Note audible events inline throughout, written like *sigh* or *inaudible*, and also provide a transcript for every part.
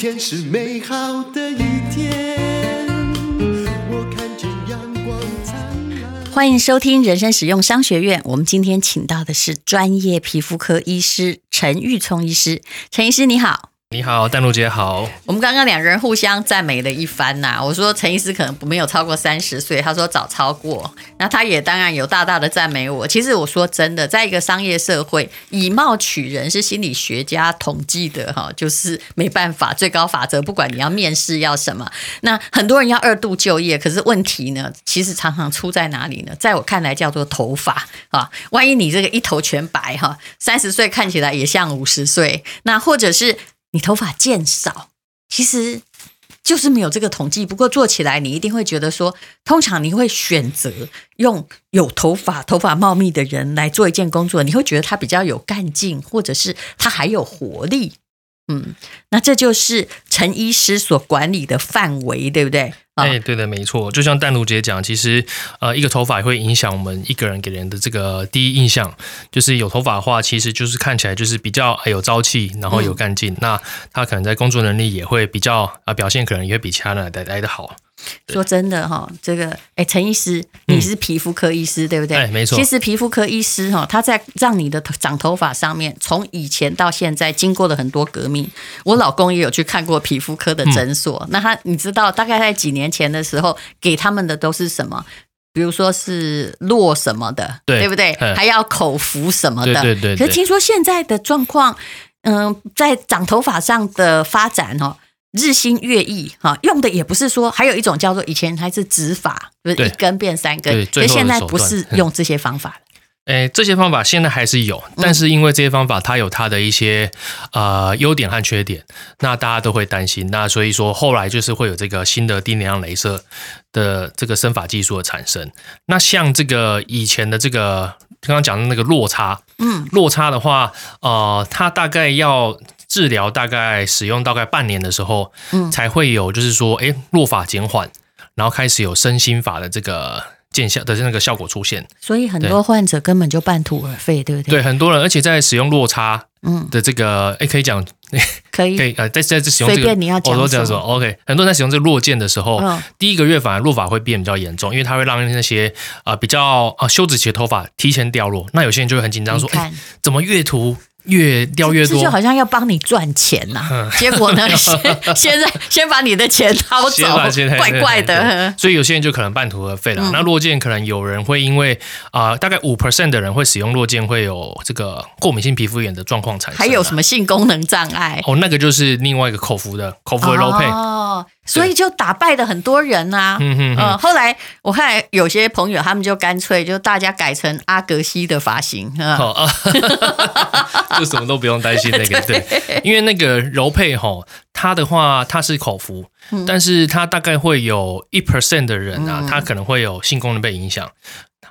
天是美好的一天，我看见阳光灿烂。欢迎收听人生使用商学院。我们今天请到的是专业皮肤科医师陈玉聪医师。陈医师你好。你好，淡如姐好。我们刚刚两个人互相赞美了一番呐、我说陈医师可能没有超过三十岁，他说早超过。那他也当然有大大的赞美我。其实我说真的，在一个商业社会，以貌取人是心理学家统计的哈，就是没办法，最高法则。不管你要面试要什么，那很多人要二度就业，可是问题呢，其实常常出在哪里呢？在我看来，叫做头发啊。万一你这个一头全白哈，三十岁看起来也像五十岁，那或者是。你头发渐少，其实就是没有这个统计。不过做起来，你一定会觉得说，通常你会选择用有头发、头发茂密的人来做一件工作，你会觉得他比较有干劲，或者是他还有活力。嗯，那这就是陈医师所管理的范围，对不对？哎，对的，没错。就像淡如姐讲，其实呃，一个头发也会影响我们一个人给人的这个第一印象。就是有头发的话，其实就是看起来就是比较有朝气，然后有干劲。嗯、那他可能在工作能力也会比较啊，表现可能也会比其他人来来的好。说真的哈，这个哎，陈医师，你是皮肤科医师、嗯、对不对？哎，没错。其实皮肤科医师哈，他在让你的长头发上面，从以前到现在经过了很多革命。我老公也有去看过皮肤科的诊所，嗯、那他你知道大概在几年前的时候给他们的都是什么？比如说是落什么的，对，对不对？还要口服什么的，对对，对对。可是听说现在的状况，嗯，在长头发上的发展哈。日新月异，哈，用的也不是说，还有一种叫做以前还是指法，就是一根变三根，所以现在不是 *laughs* 用这些方法了。诶，这些方法现在还是有，但是因为这些方法它有它的一些呃优点和缺点，那大家都会担心，那所以说后来就是会有这个新的低能量镭射的这个生法技术的产生。那像这个以前的这个刚刚讲的那个落差，嗯，落差的话，呃，它大概要。治疗大概使用大概半年的时候，嗯，才会有就是说，哎，落法减缓，然后开始有生新发的这个见效的那个效果出现。所以很多患者根本就半途而废，对不对？对，很多人，而且在使用落差，嗯的这个，哎，可以讲，*laughs* 可以，*laughs* 可以，呃，在在使用这个，你要讲，我都这样说，OK。很多人在使用这个落剑的时候，嗯，第一个月反而落发会变比较严重，因为它会让那些呃比较呃休止期的头发提前掉落。那有些人就会很紧张，说，哎，怎么越涂？越掉越多，这就好像要帮你赚钱呐、啊。*laughs* 结果呢，*laughs* 先现在先把你的钱掏走，怪怪的。所以有些人就可能半途而废了。嗯、那落健可能有人会因为啊、呃，大概五 percent 的人会使用落健会有这个过敏性皮肤炎的状况产生。还有什么性功能障碍？哦，那个就是另外一个口服的口服的 low 配。哦，所以就打败了很多人啊。嗯嗯呃。后来我看有些朋友他们就干脆就大家改成阿格西的发型。好啊。*laughs* 就什么都不用担心那个，*laughs* 对，因为那个柔配吼，它的话它是口服，但是它大概会有一 percent 的人啊，他可能会有性功能被影响，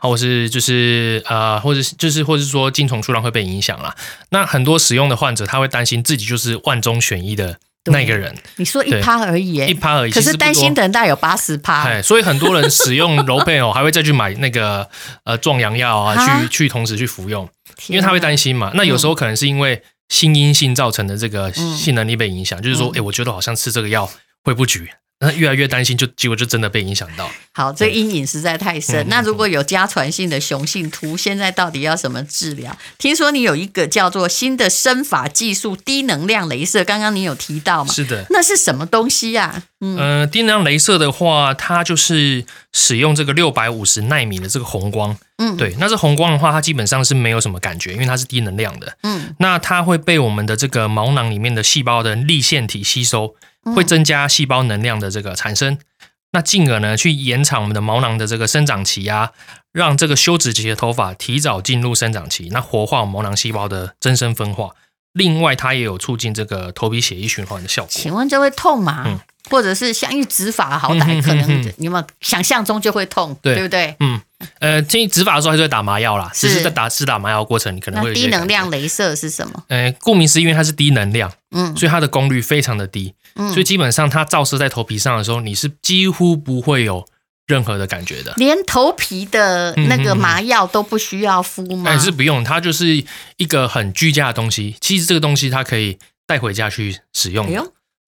或是就是呃，或者是就是或者是说精虫数量会被影响啦。那很多使用的患者他会担心自己就是万中选一的那个人。你说一趴而已，一趴而已，可是担心的人大概有八十趴。所以很多人使用 *laughs* 柔配哦，还会再去买那个呃壮阳药啊，去去同时去服用。因为他会担心嘛，那有时候可能是因为心因性造成的这个性能力被影响，嗯、就是说，哎、欸，我觉得好像吃这个药会不举。那越来越担心，就结果就真的被影响到。好，这阴影实在太深。那如果有家传性的雄性秃，现在到底要什么治疗？听说你有一个叫做新的生法技术——低能量镭射，刚刚你有提到吗？是的。那是什么东西呀、啊？嗯、呃，低能量镭射的话，它就是使用这个六百五十纳米的这个红光。嗯，对。那这红光的话，它基本上是没有什么感觉，因为它是低能量的。嗯。那它会被我们的这个毛囊里面的细胞的粒线体吸收。会增加细胞能量的这个产生，那进而呢去延长我们的毛囊的这个生长期啊，让这个休止期的头发提早进入生长期，那活化毛囊细胞的增生分化。另外，它也有促进这个头皮血液循环的效果。请问这会痛吗？嗯，或者是像一植发，好歹可能你有没有想象中就会痛，对，对不对？嗯，呃，建议植发的时候还是会打麻药啦，只是在打施打麻药过程，你可能会有低能量镭射是什么？呃，顾名思义，因为它是低能量，嗯，所以它的功率非常的低。所以基本上它照射在头皮上的时候，你是几乎不会有任何的感觉的，连头皮的那个麻药都不需要敷吗？还是不用，它就是一个很居家的东西。其实这个东西它可以带回家去使用。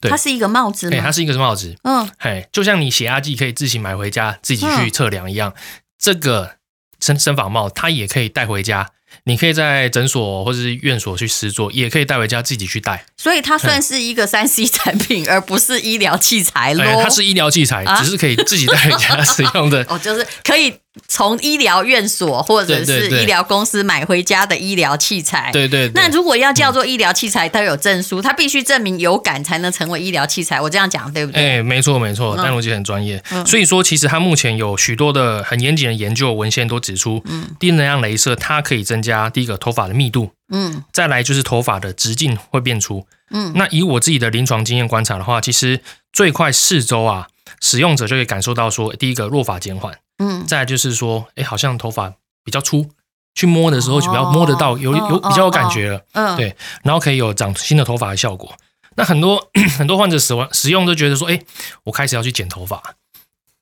对它是一个帽子吗？哎，它是一个帽子。嗯，嘿，就像你血压计可以自行买回家，自己去测量一样，嗯、这个生生发帽它也可以带回家。你可以在诊所或者是院所去试做，也可以带回家自己去带。所以它算是一个三 C 产品，而不是医疗器材喽、哎。它是医疗器材，只是可以自己带回家使用的。*laughs* 哦，就是可以。从医疗院所或者是医疗公司买回家的医疗器材，对对，对。那如果要叫做医疗器材，它有证书，它必须证明有感才能成为医疗器材。我这样讲对不对？哎，没错没错，丹如姐很专业。嗯、所以说，其实它目前有许多的很严谨的研究文献都指出，嗯，低能量镭射它可以增加第一个头发的密度，嗯，再来就是头发的直径会变粗，嗯。那以我自己的临床经验观察的话，其实最快四周啊，使用者就可以感受到说，第一个落发减缓。嗯，再来就是说，哎，好像头发比较粗，去摸的时候就比较摸得到，有有比较有感觉了，嗯，对，然后可以有长新的头发的效果。那很多 *clears throat* 很多患者使用使用都觉得说，哎，我开始要去剪头发，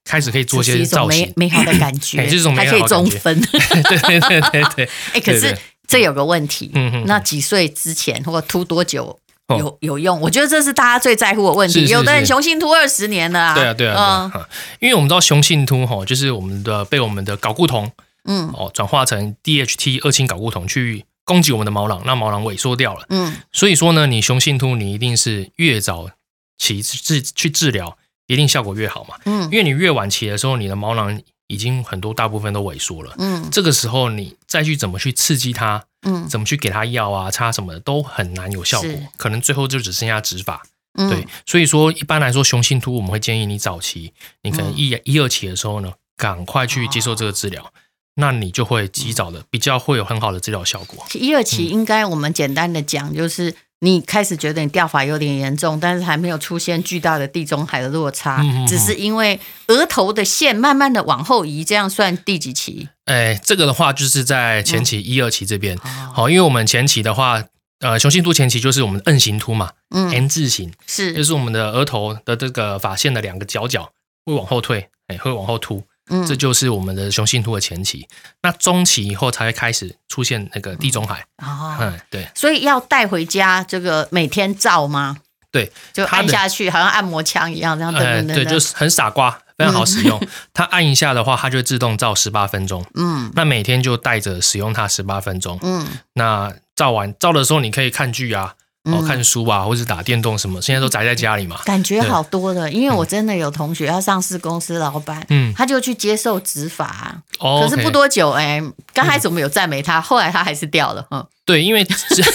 开始可以做一些造型，美好的感觉，*laughs* 这种还可以中分，对对对对对。*laughs* 哎，可是这有个问题，嗯嗯，那几岁之前或秃多久？有有用，我觉得这是大家最在乎的问题。是是是，有的人雄性秃二十年了啊。对啊，对啊，对啊。嗯，因为我们知道雄性秃哈，就是我们的被我们的睾固酮，嗯，哦，转化成 DHT 二氢睾固酮去攻击我们的毛囊，让毛囊萎缩掉了。嗯，所以说呢，你雄性秃，你一定是越早期治去治疗，一定效果越好嘛。嗯，因为你越晚期的时候，你的毛囊已经很多大部分都萎缩了。嗯，这个时候你再去怎么去刺激它？嗯，怎么去给它药啊、擦什么的都很难有效果，可能最后就只剩下植发。嗯、对，所以说一般来说雄性秃我们会建议你早期，你可能一、嗯、一二期的时候呢，赶快去接受这个治疗，哦、那你就会及早的比较会有很好的治疗效果。一二期应该我们简单的讲就是。你开始觉得你掉发有点严重，但是还没有出现巨大的地中海的落差，只是因为额头的线慢慢的往后移，这样算第几期？哎，这个的话就是在前期一二、嗯、期这边，好，因为我们前期的话，呃，雄性秃前期就是我们 N 型秃嘛，嗯，N 字形是，就是我们的额头的这个发线的两个角角会往后退，哎，会往后凸。嗯，这就是我们的雄性秃的前期，那中期以后才会开始出现那个地中海。哦，嗯，对，所以要带回家这个每天照吗？对，就按下去，好像按摩枪一样，这样等等等。对，就是很傻瓜，非常好使用。*laughs* 它按一下的话，它就自动照十八分钟。嗯，那每天就带着使用它十八分钟。嗯，那照完照的时候，你可以看剧啊。哦，看书啊，或者打电动什么，现在都宅在家里嘛，感觉好多了。因为我真的有同学，要上市公司老板，嗯，他就去接受植发，哦，可是不多久，哎，刚开始我们有赞美他，后来他还是掉了，嗯，对，因为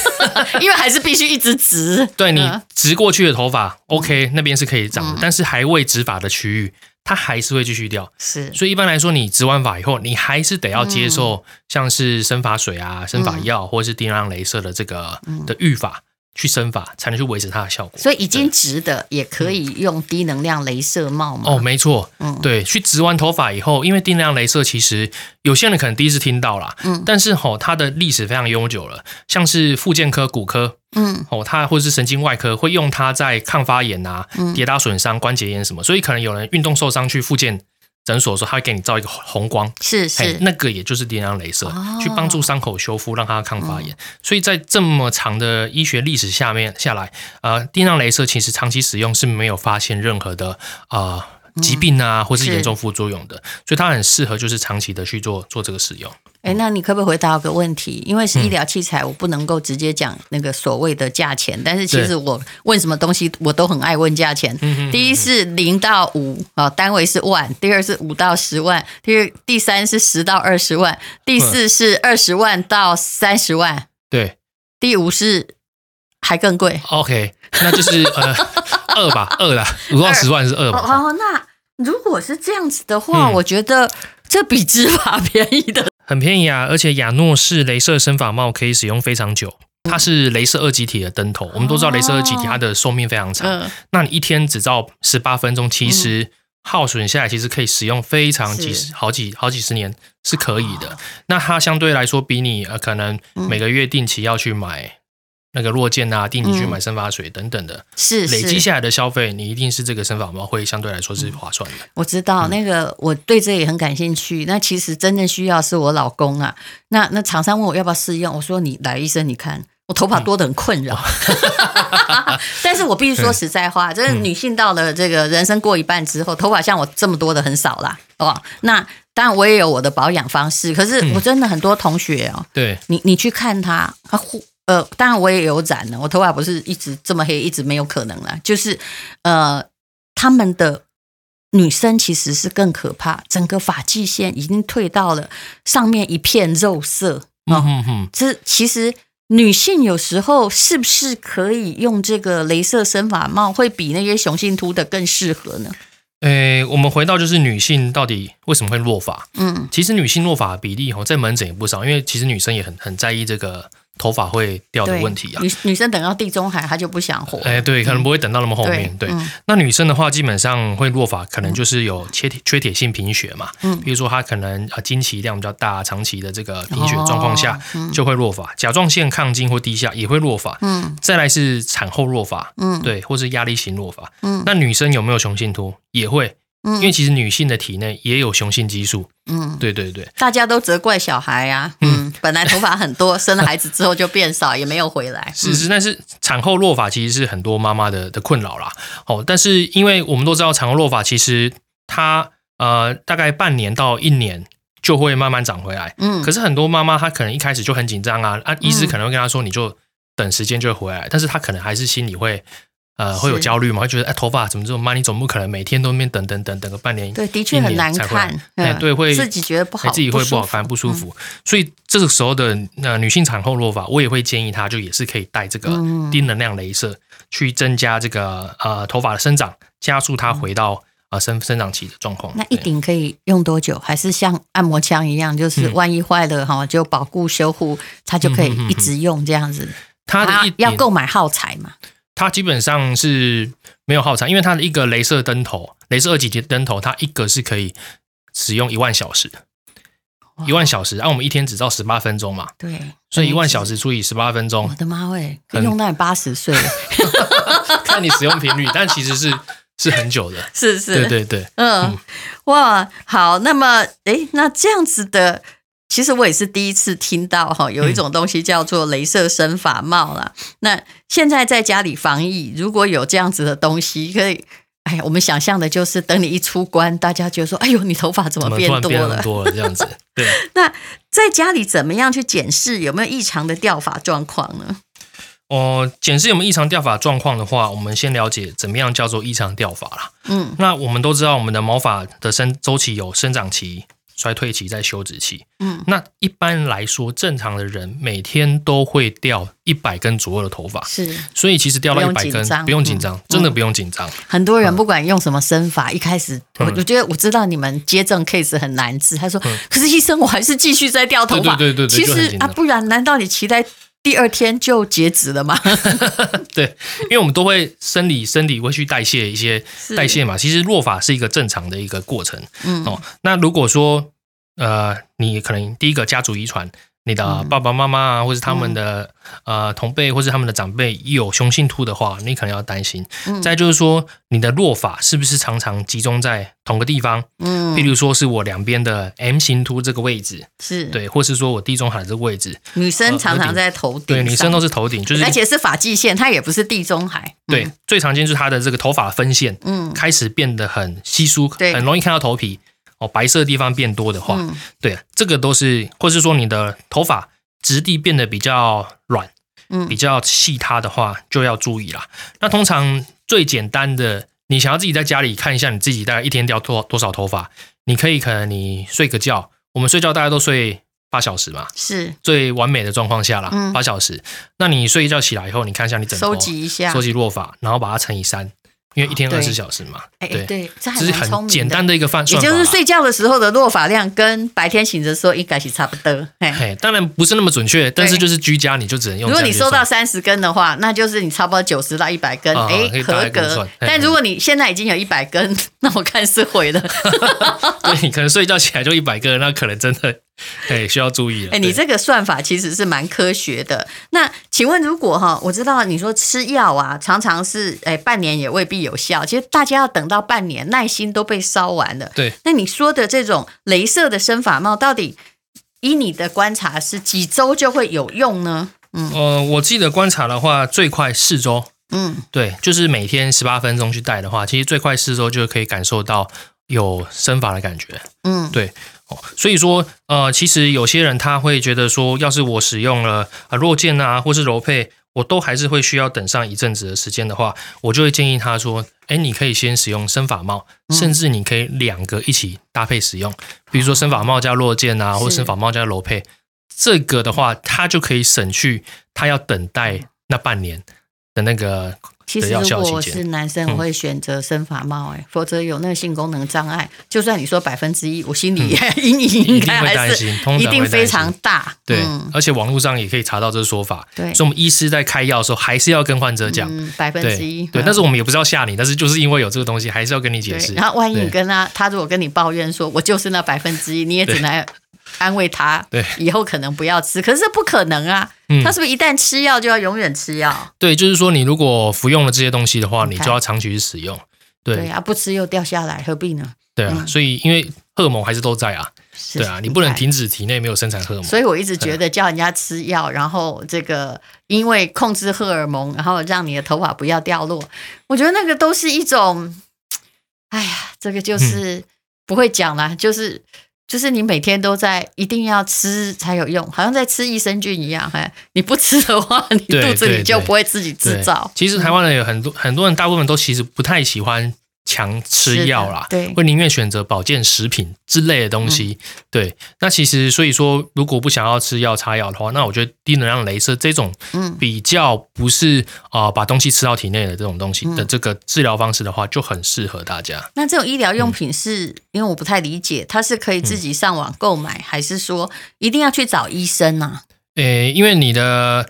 *laughs* 因为还是必须一直直，对你直过去的头发，OK，那边是可以长的，但是还未植发的区域，它还是会继续掉，是，所以一般来说，你植完发以后，你还是得要接受像是生发水啊、生发药，或者是低能量雷射的这个的育发。去生发才能去维持它的效果，所以已经植的也可以用低能量镭射帽吗？哦，没错，嗯，对，去植完头发以后，因为低能量镭射其实有些人可能第一次听到啦，嗯，但是吼它的历史非常悠久了，像是复健科、骨科，嗯，哦，它或者是神经外科会用它在抗发炎啊、跌打损伤、关节炎什么，所以可能有人运动受伤去复健。诊所说，他会给你照一个红光，是是，那个也就是低能量镭射，哦、去帮助伤口修复，让它抗发炎。嗯、所以在这么长的医学历史下面下来，呃，低能量镭射其实长期使用是没有发现任何的啊。呃疾病啊，或是严重副作用的，所以它很适合就是长期的去做做这个使用。哎，那你可不可以回答我个问题？因为是医疗器材，我不能够直接讲那个所谓的价钱。但是其实我问什么东西，我都很爱问价钱。第一是零到五啊，单位是万；第二是五到十万；第二第三是十到二十万；第四是二十万到三十万。对，第五是还更贵。OK，那就是呃。二吧，二啦，五到十万是二吧。哦，那如果是这样子的话，嗯、我觉得这比植发便宜的很便宜啊！而且亚诺是镭射生发帽可以使用非常久，它是镭射二极体的灯头。我们都知道镭射二极体它的寿命非常长，哦、那你一天只照十八分钟，其实耗损下来其实可以使用非常几十、好几好几十年是可以的。哦、那它相对来说比你呃可能每个月定期要去买。那个落健啊，定期去买生发水等等的，嗯、是，是累积下来的消费，你一定是这个生发帽会相对来说是划算的。我知道、嗯、那个，我对这也很感兴趣。那其实真正需要是我老公啊。那那厂商问我要不要试用，我说你来医生你看，我头发多得很困扰。*laughs* *laughs* 但是我必须说实在话，就是女性到了这个人生过一半之后，头发像我这么多的很少啦。哦，那当然我也有我的保养方式，可是我真的很多同学哦，对你你去看他，他呃，当然我也有染了，我头发不是一直这么黑，一直没有可能了。就是呃，他们的女生其实是更可怕，整个发际线已经退到了上面一片肉色。哦、嗯哼哼，这其实女性有时候是不是可以用这个镭射生发帽，会比那些雄性秃的更适合呢？诶，我们回到就是女性到底为什么会落发？嗯，其实女性落发比例哦，在门诊也不少，因为其实女生也很很在意这个。头发会掉的问题啊，女女生等到地中海，她就不想活。哎，对，可能不会等到那么后面。对，那女生的话，基本上会落发，可能就是有缺铁缺铁性贫血嘛。嗯，比如说她可能啊经期量比较大，长期的这个贫血状况下就会落发。甲状腺亢进或低下也会落发。嗯，再来是产后落发。嗯，对，或是压力型落发。嗯，那女生有没有雄性秃？也会。因为其实女性的体内也有雄性激素，嗯，对对对，大家都责怪小孩啊，嗯，本来头发很多，生了孩子之后就变少，也没有回来。是是，但是产后落发其实是很多妈妈的的困扰啦。哦，但是因为我们都知道产后落发其实它呃大概半年到一年就会慢慢长回来，嗯，可是很多妈妈她可能一开始就很紧张啊，啊，医师可能会跟她说你就等时间就会回来，但是她可能还是心里会。呃，会有焦虑嘛？会觉得哎，头发怎么这么慢？你总不可能每天都那边等等等等个半年，对，的确很难看。对，会自己觉得不好，自己会不好看，不舒服。嗯、所以这个时候的呃女性产后落发，我也会建议她，就也是可以戴这个低能量镭射，去增加这个呃头发的生长，加速它回到呃生生长期的状况。那一顶可以用多久？还是像按摩枪一样，就是万一坏了哈，就保固修护，它就可以一直用这样子？它的要购买耗材嘛？它基本上是没有耗材，因为它的一个镭射灯头，镭射二级灯头，它一个是可以使用一万小时，一万小时，按、啊、我们一天只照十八分钟嘛，对，所以一万小时除以十八分钟，我的妈喂，可以用到你八十岁，*laughs* 看你使用频率，但其实是是很久的，是是，对对对，嗯，嗯哇，好，那么诶，那这样子的。其实我也是第一次听到哈，有一种东西叫做镭射生发帽啦。嗯、那现在在家里防疫，如果有这样子的东西，可以，哎呀，我们想象的就是等你一出关，大家就说：“哎呦，你头发怎么变多了？”多了这样子。对。*laughs* 那在家里怎么样去检视有没有异常的掉发状况呢？哦，检视有没有异常掉发状况的话，我们先了解怎么样叫做异常掉发啦。嗯，那我们都知道，我们的毛发的生周期有生长期。衰退期在休止期，嗯，那一般来说，正常的人每天都会掉一百根左右的头发，是，所以其实掉到一百根不用紧张，真的不用紧张。很多人不管用什么生法，一开始我我觉得我知道你们接这种 case 很难治，他说，可是医生我还是继续在掉头发，对对对，其实啊，不然难道你期待第二天就截止了吗？*laughs* 对，因为我们都会生理生理会去代谢一些代谢嘛，其实落发是一个正常的一个过程，嗯。哦，那如果说。呃，你可能第一个家族遗传，你的爸爸妈妈啊，或是他们的、嗯、呃同辈，或是他们的长辈有雄性秃的话，你可能要担心。嗯、再就是说，你的落发是不是常常集中在同个地方？嗯，譬如说是我两边的 M 型秃这个位置，是对，或是说我地中海这个位置，女生常常在头顶，对，女生都是头顶，就是而且是发际线，它也不是地中海。对，嗯、最常见就是它的这个头发分线，嗯，开始变得很稀疏，对，很容易看到头皮。白色的地方变多的话，嗯、对，这个都是，或是说你的头发质地变得比较软，嗯，比较细塌的话，就要注意啦。那通常最简单的，你想要自己在家里看一下你自己大概一天掉多多少头发，你可以可能你睡个觉，我们睡觉大家都睡八小时嘛，是最完美的状况下啦，八、嗯、小时。那你睡一觉起来以后，你看一下你整收集一下，收集落发，然后把它乘以三。因为一天二十四小时嘛，哎，对，这是很简单的一个算法，也就是睡觉的时候的落发量跟白天醒的时候应该是差不多。嘿，当然不是那么准确，但是就是居家你就只能用。如果你收到三十根的话，那就是你差不多九十到一百根，哎，合格。但如果你现在已经有一百根，*laughs* 那我看是毁了。*laughs* 对，你可能睡觉起来就一百根，那可能真的。*laughs* 哎，需要注意了。哎，你这个算法其实是蛮科学的。那请问，如果哈，我知道你说吃药啊，常常是哎半年也未必有效。其实大家要等到半年，耐心都被烧完了。对。那你说的这种镭射的生发帽，到底以你的观察是几周就会有用呢？嗯，呃，我记得观察的话，最快四周。嗯，对，就是每天十八分钟去戴的话，其实最快四周就可以感受到有生发的感觉。嗯，对哦，所以说呃，其实有些人他会觉得说，要是我使用了啊弱健啊，或是柔配，我都还是会需要等上一阵子的时间的话，我就会建议他说，哎，你可以先使用生法帽，甚至你可以两个一起搭配使用，比如说生法帽加弱健啊，或者生发帽加柔配，这个的话，他就可以省去他要等待那半年。的那个，其实如果我是男生，我会选择生发帽，哎、嗯，否则有那个性功能障碍，就算你说百分之一，我心里阴影 *laughs* 应该还是一定非常大。对，而且网络上也可以查到这个说法。对，所以我们医师在开药的时候，还是要跟患者讲百分之一。对，但是我们也不是要吓你，但是就是因为有这个东西，还是要跟你解释。然后万一你跟他，他如果跟你抱怨说，我就是那百分之一，你也只能。安慰他，对，以后可能不要吃，可是这不可能啊！他是不是一旦吃药就要永远吃药？对，就是说你如果服用了这些东西的话，你就要长期去使用。对，对啊，不吃又掉下来，何必呢？对啊，所以因为荷尔蒙还是都在啊，对啊，你不能停止体内没有生产荷尔蒙。所以我一直觉得叫人家吃药，然后这个因为控制荷尔蒙，然后让你的头发不要掉落，我觉得那个都是一种，哎呀，这个就是不会讲啦，就是。就是你每天都在一定要吃才有用，好像在吃益生菌一样。哎，你不吃的话，你肚子里就不会自己制造。其实台湾人有很多很多人，大部分都其实不太喜欢。强吃药啦，对，会宁愿选择保健食品之类的东西。嗯、对，那其实所以说，如果不想要吃药擦药的话，那我觉得低能量镭射这种，嗯，比较不是啊、呃、把东西吃到体内的这种东西的这个治疗方式的话，就很适合大家。那这种医疗用品是、嗯、因为我不太理解，它是可以自己上网购买，嗯、还是说一定要去找医生呢、啊？诶，因为你的。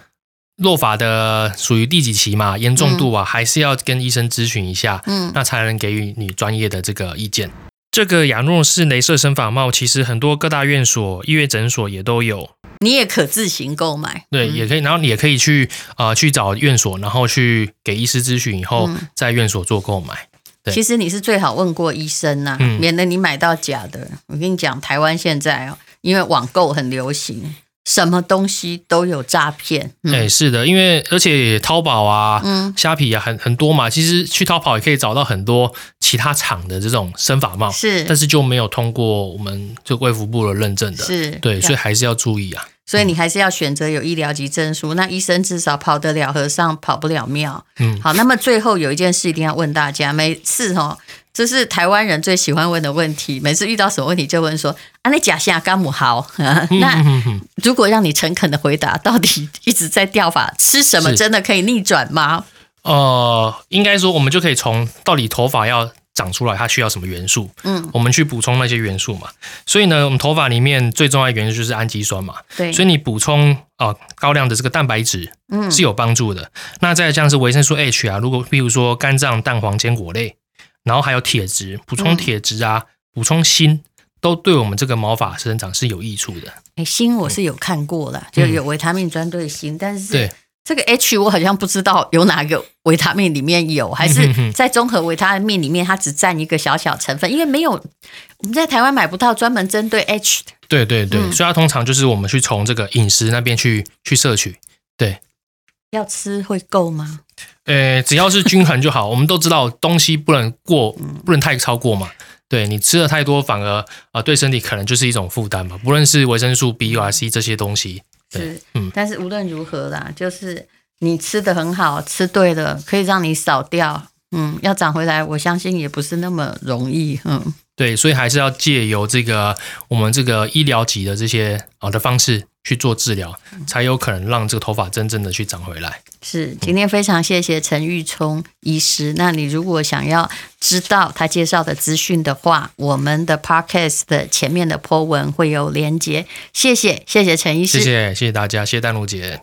落发的属于第几期嘛？严重度啊，还是要跟医生咨询一下，嗯，那才能给予你专业的这个意见。这个亚诺氏镭射生发帽，其实很多各大院所、医院诊所也都有，你也可自行购买，对，也可以。然后你也可以去啊、呃，去找院所，然后去给医师咨询以后，在院所做购买。对，其实你是最好问过医生呐、啊，免得你买到假的。我跟你讲，台湾现在哦，因为网购很流行。什么东西都有诈骗，哎、嗯。欸，是的，因为而且淘宝啊、嗯、虾皮啊很很多嘛，其实去淘宝也可以找到很多其他厂的这种生发帽，是，但是就没有通过我们这卫福部的认证的，是对，所以还是要注意啊。所以你还是要选择有医疗级证书，那医生至少跑得了和尚跑不了庙。嗯，好，那么最后有一件事一定要问大家，每次哦。这是台湾人最喜欢问的问题，每次遇到什么问题就问说：“啊，那假象干母好？” *laughs* 那如果让你诚恳的回答，到底一直在掉发，吃什么真的可以逆转吗？呃，应该说我们就可以从到底头发要长出来，它需要什么元素？嗯，我们去补充那些元素嘛。所以呢，我们头发里面最重要的元素就是氨基酸嘛。对，所以你补充啊、呃、高量的这个蛋白质，嗯，是有帮助的。嗯、那再像是维生素 H 啊，如果比如说肝脏、蛋黄、坚果类。然后还有铁质，补充铁质啊，补、嗯、充锌，都对我们这个毛发生长是有益处的。哎，锌我是有看过了，嗯、就有维他命专对锌，但是对这个 H 我好像不知道有哪个维他命里面有，还是在综合维他命里面它只占一个小小成分，因为没有我们在台湾买不到专门针对 H 的。对对对，嗯、所以它通常就是我们去从这个饮食那边去去摄取。对，要吃会够吗？呃，只要是均衡就好。我们都知道东西不能过，不能太超过嘛。对，你吃的太多，反而啊、呃、对身体可能就是一种负担嘛。不论是维生素 B 或 C 这些东西，是，嗯。但是无论如何啦，就是你吃的很好，吃对了，可以让你少掉。嗯，要长回来，我相信也不是那么容易。嗯，对，所以还是要借由这个我们这个医疗级的这些好的方式去做治疗，才有可能让这个头发真正的去长回来。是，今天非常谢谢陈玉聪医师。那你如果想要知道他介绍的资讯的话，我们的 podcast 的前面的 po 文会有连结。谢谢，谢谢陈医师，谢谢，谢谢大家，谢谢丹如姐。